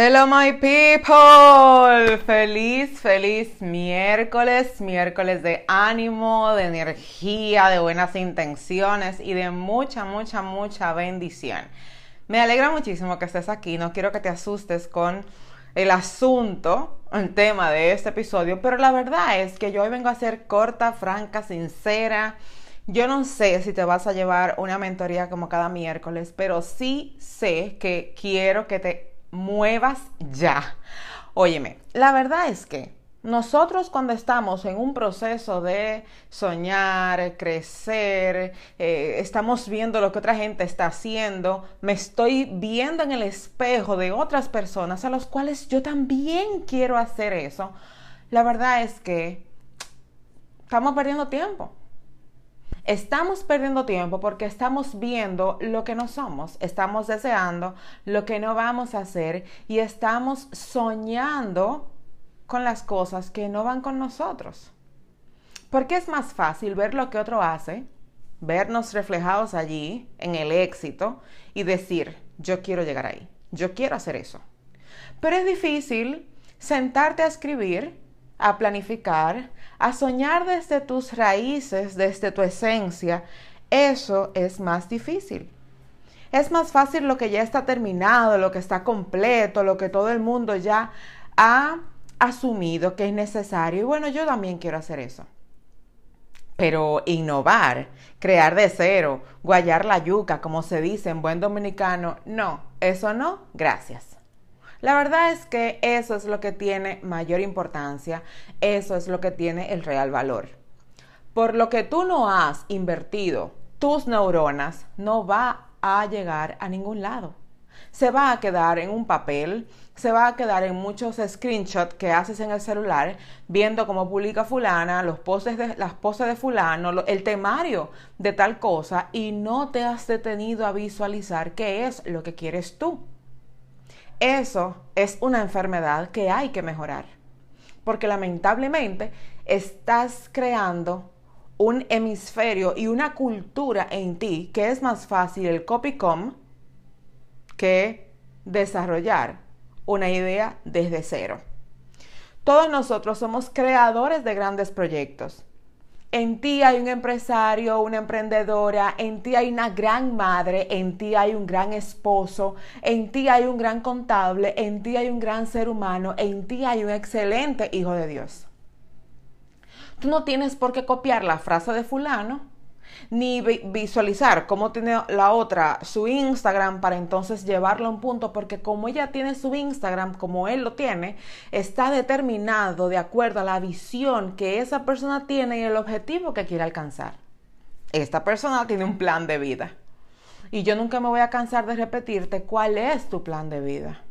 Hello my people, feliz, feliz miércoles, miércoles de ánimo, de energía, de buenas intenciones y de mucha, mucha, mucha bendición. Me alegra muchísimo que estés aquí, no quiero que te asustes con el asunto, el tema de este episodio, pero la verdad es que yo hoy vengo a ser corta, franca, sincera. Yo no sé si te vas a llevar una mentoría como cada miércoles, pero sí sé que quiero que te muevas ya. Óyeme, la verdad es que nosotros cuando estamos en un proceso de soñar, crecer, eh, estamos viendo lo que otra gente está haciendo, me estoy viendo en el espejo de otras personas a las cuales yo también quiero hacer eso, la verdad es que estamos perdiendo tiempo. Estamos perdiendo tiempo porque estamos viendo lo que no somos, estamos deseando lo que no vamos a hacer y estamos soñando con las cosas que no van con nosotros. Porque es más fácil ver lo que otro hace, vernos reflejados allí en el éxito y decir, yo quiero llegar ahí, yo quiero hacer eso. Pero es difícil sentarte a escribir a planificar, a soñar desde tus raíces, desde tu esencia, eso es más difícil. Es más fácil lo que ya está terminado, lo que está completo, lo que todo el mundo ya ha asumido que es necesario. Y bueno, yo también quiero hacer eso. Pero innovar, crear de cero, guayar la yuca, como se dice en buen dominicano, no, eso no, gracias. La verdad es que eso es lo que tiene mayor importancia, eso es lo que tiene el real valor. Por lo que tú no has invertido tus neuronas, no va a llegar a ningún lado. Se va a quedar en un papel, se va a quedar en muchos screenshots que haces en el celular, viendo cómo publica fulana, los poses de, las poses de fulano, el temario de tal cosa, y no te has detenido a visualizar qué es lo que quieres tú. Eso es una enfermedad que hay que mejorar. Porque lamentablemente estás creando un hemisferio y una cultura en ti que es más fácil el copycom que desarrollar una idea desde cero. Todos nosotros somos creadores de grandes proyectos. En ti hay un empresario, una emprendedora, en ti hay una gran madre, en ti hay un gran esposo, en ti hay un gran contable, en ti hay un gran ser humano, en ti hay un excelente hijo de Dios. Tú no tienes por qué copiar la frase de fulano ni visualizar cómo tiene la otra su Instagram para entonces llevarlo a un punto, porque como ella tiene su Instagram, como él lo tiene, está determinado de acuerdo a la visión que esa persona tiene y el objetivo que quiere alcanzar. Esta persona tiene un plan de vida. Y yo nunca me voy a cansar de repetirte cuál es tu plan de vida.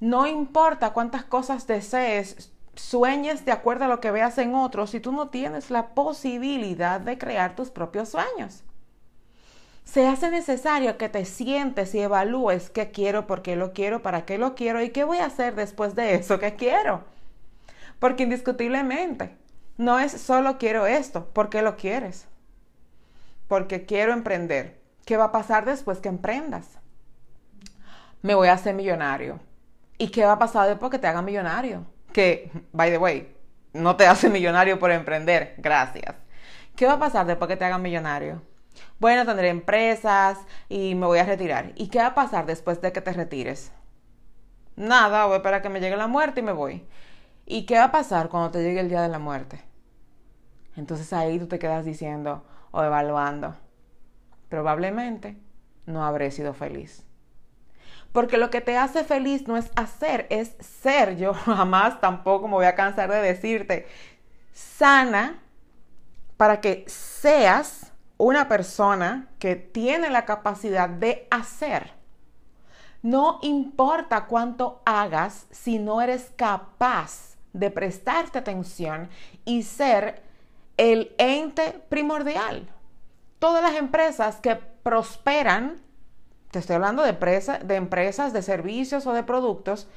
No importa cuántas cosas desees, sueñes de acuerdo a lo que veas en otros si tú no tienes la posibilidad de crear tus propios sueños. Se hace necesario que te sientes y evalúes qué quiero, por qué lo quiero, para qué lo quiero y qué voy a hacer después de eso que quiero. Porque indiscutiblemente no es solo quiero esto, ¿por qué lo quieres? Porque quiero emprender. ¿Qué va a pasar después que emprendas? Me voy a hacer millonario. ¿Y qué va a pasar después que te haga millonario? Que, by the way, no te hace millonario por emprender. Gracias. ¿Qué va a pasar después que te hagan millonario? Bueno, tendré empresas y me voy a retirar. ¿Y qué va a pasar después de que te retires? Nada, voy a esperar a que me llegue la muerte y me voy. ¿Y qué va a pasar cuando te llegue el día de la muerte? Entonces ahí tú te quedas diciendo o evaluando. Probablemente no habré sido feliz. Porque lo que te hace feliz no es hacer, es ser. Yo jamás tampoco me voy a cansar de decirte, sana para que seas una persona que tiene la capacidad de hacer. No importa cuánto hagas si no eres capaz de prestarte atención y ser el ente primordial. Todas las empresas que prosperan, te estoy hablando de, de empresas, de servicios o de productos,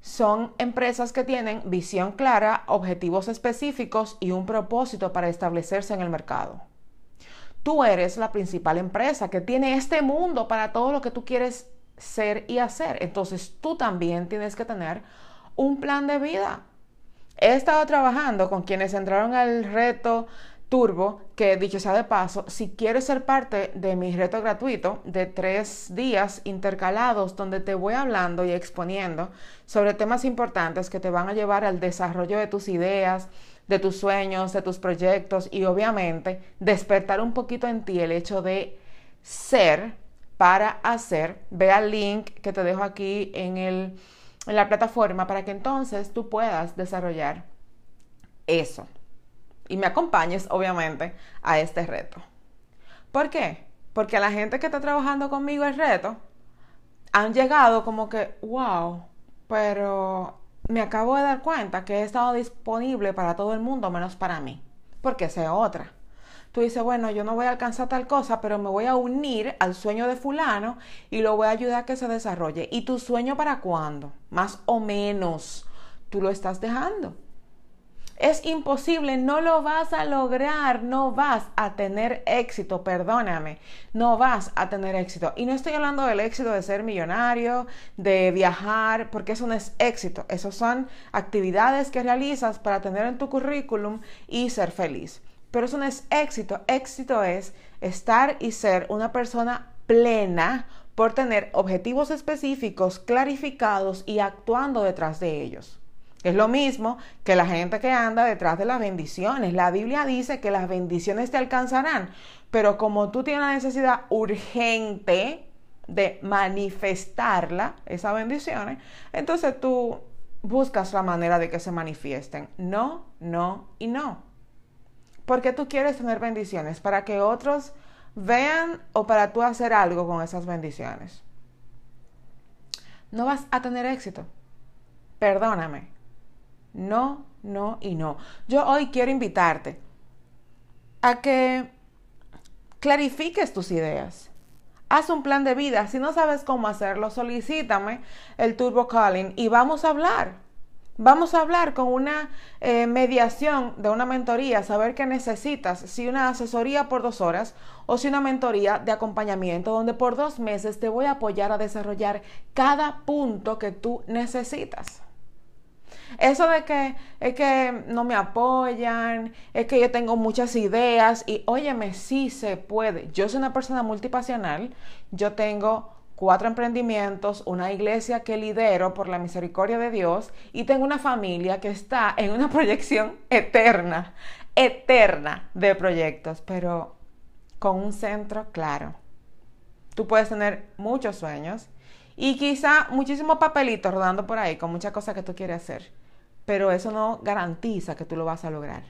son empresas que tienen visión clara, objetivos específicos y un propósito para establecerse en el mercado. Tú eres la principal empresa que tiene este mundo para todo lo que tú quieres ser y hacer. Entonces tú también tienes que tener un plan de vida. He estado trabajando con quienes entraron al reto Turbo, que dicho sea de paso, si quieres ser parte de mi reto gratuito de tres días intercalados donde te voy hablando y exponiendo sobre temas importantes que te van a llevar al desarrollo de tus ideas, de tus sueños, de tus proyectos y obviamente despertar un poquito en ti el hecho de ser para hacer. Ve al link que te dejo aquí en, el, en la plataforma para que entonces tú puedas desarrollar eso y me acompañes, obviamente, a este reto. ¿Por qué? Porque la gente que está trabajando conmigo el reto han llegado como que, wow, pero me acabo de dar cuenta que he estado disponible para todo el mundo menos para mí, porque sea otra. Tú dices, bueno, yo no voy a alcanzar tal cosa, pero me voy a unir al sueño de fulano y lo voy a ayudar a que se desarrolle. ¿Y tu sueño para cuándo? Más o menos, tú lo estás dejando. Es imposible, no lo vas a lograr, no vas a tener éxito, perdóname, no vas a tener éxito. Y no estoy hablando del éxito de ser millonario, de viajar, porque eso no es éxito, eso son actividades que realizas para tener en tu currículum y ser feliz. Pero eso no es éxito, éxito es estar y ser una persona plena por tener objetivos específicos, clarificados y actuando detrás de ellos. Es lo mismo que la gente que anda detrás de las bendiciones. La Biblia dice que las bendiciones te alcanzarán, pero como tú tienes la necesidad urgente de manifestarla, esas bendiciones, entonces tú buscas la manera de que se manifiesten. No, no y no. Porque tú quieres tener bendiciones para que otros vean o para tú hacer algo con esas bendiciones. No vas a tener éxito. Perdóname, no, no y no. Yo hoy quiero invitarte a que clarifiques tus ideas. Haz un plan de vida. Si no sabes cómo hacerlo, solicítame el Turbo Calling y vamos a hablar. Vamos a hablar con una eh, mediación de una mentoría, saber qué necesitas, si una asesoría por dos horas o si una mentoría de acompañamiento donde por dos meses te voy a apoyar a desarrollar cada punto que tú necesitas. Eso de que es que no me apoyan, es que yo tengo muchas ideas y óyeme, sí se puede. Yo soy una persona multipasional, yo tengo cuatro emprendimientos, una iglesia que lidero por la misericordia de Dios y tengo una familia que está en una proyección eterna, eterna de proyectos, pero con un centro claro. Tú puedes tener muchos sueños y quizá muchísimos papelitos rodando por ahí con muchas cosas que tú quieres hacer pero eso no garantiza que tú lo vas a lograr.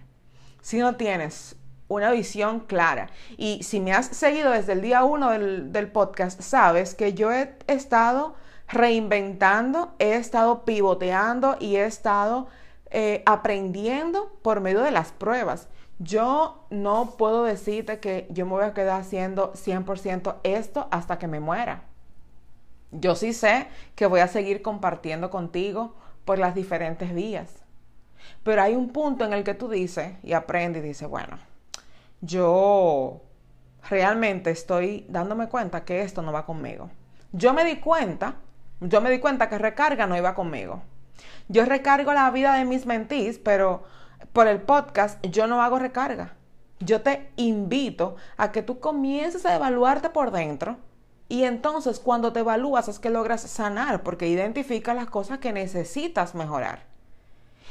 Si no tienes una visión clara y si me has seguido desde el día uno del, podcast, sabes que yo he estado reinventando, he estado pivoteando y he estado eh, aprendiendo por medio de las pruebas. Yo no puedo decirte que yo me voy a quedar haciendo 100% esto hasta que me muera. Yo sí sé que voy a seguir compartiendo contigo por las diferentes vías. Pero hay un punto en el que tú dices y aprendes y dices, bueno, yo realmente estoy dándome cuenta que esto no va conmigo. Yo me di cuenta, yo me di cuenta que recarga no iba conmigo. Yo recargo la vida de mis mentís, pero por el podcast yo no hago recarga. Yo te invito a que tú comiences a evaluarte por dentro y entonces cuando te evalúas es que logras sanar porque identificas las cosas que necesitas mejorar.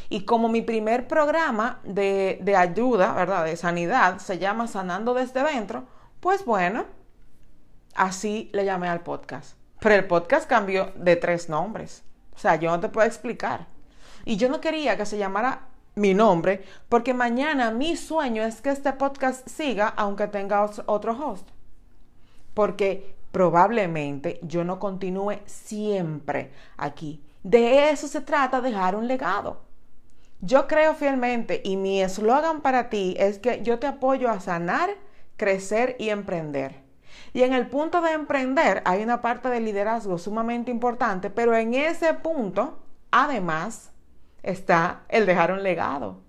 Y como mi primer programa de, de, ayuda, ¿verdad? De sanidad, se llama Sanando desde dentro, pues bueno, así le llamé al podcast. Pero el podcast cambió de tres nombres. O sea, yo no te puedo explicar. Y yo no quería que se llamara mi nombre, porque mañana mi sueño es que este podcast siga aunque tenga otro host. Porque probablemente yo no continúe siempre aquí. De eso se trata, dejar un legado. Yo creo fielmente y mi eslogan para ti es que yo te apoyo a sanar, crecer y emprender. Y en el punto de emprender hay una parte de liderazgo sumamente importante, pero en ese punto, además, está el dejar un legado.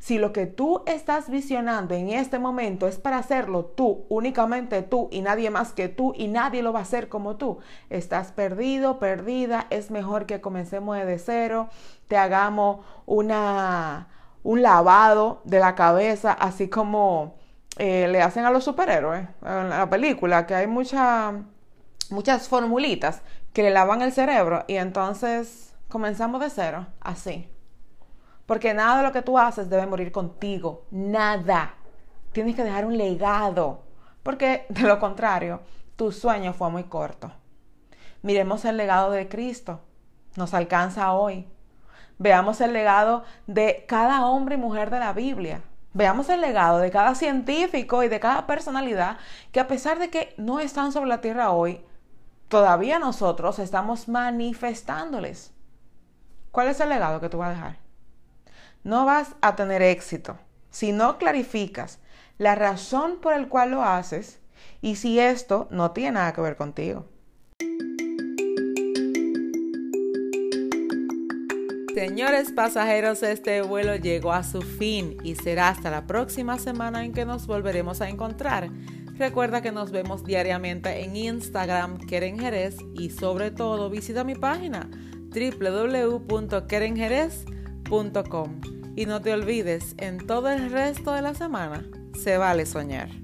Si lo que tú estás visionando en este momento es para hacerlo tú, únicamente tú y nadie más que tú y nadie lo va a hacer como tú, estás perdido, perdida, es mejor que comencemos desde cero, te hagamos una, un lavado de la cabeza, así como eh, le hacen a los superhéroes en la película, que hay muchas muchas formulitas que le lavan el cerebro y entonces comenzamos de cero, así. Porque nada de lo que tú haces debe morir contigo. Nada. Tienes que dejar un legado. Porque de lo contrario, tu sueño fue muy corto. Miremos el legado de Cristo. Nos alcanza hoy. Veamos el legado de cada hombre y mujer de la Biblia. Veamos el legado de cada científico y de cada personalidad que a pesar de que no están sobre la tierra hoy, todavía nosotros estamos manifestándoles. ¿Cuál es el legado que tú vas a dejar? No vas a tener éxito si no clarificas la razón por el cual lo haces y si esto no tiene nada que ver contigo. Señores pasajeros, este vuelo llegó a su fin y será hasta la próxima semana en que nos volveremos a encontrar. Recuerda que nos vemos diariamente en Instagram, Keren Jerez, y sobre todo visita mi página www.kerenjerez.com y no te olvides, en todo el resto de la semana se vale soñar.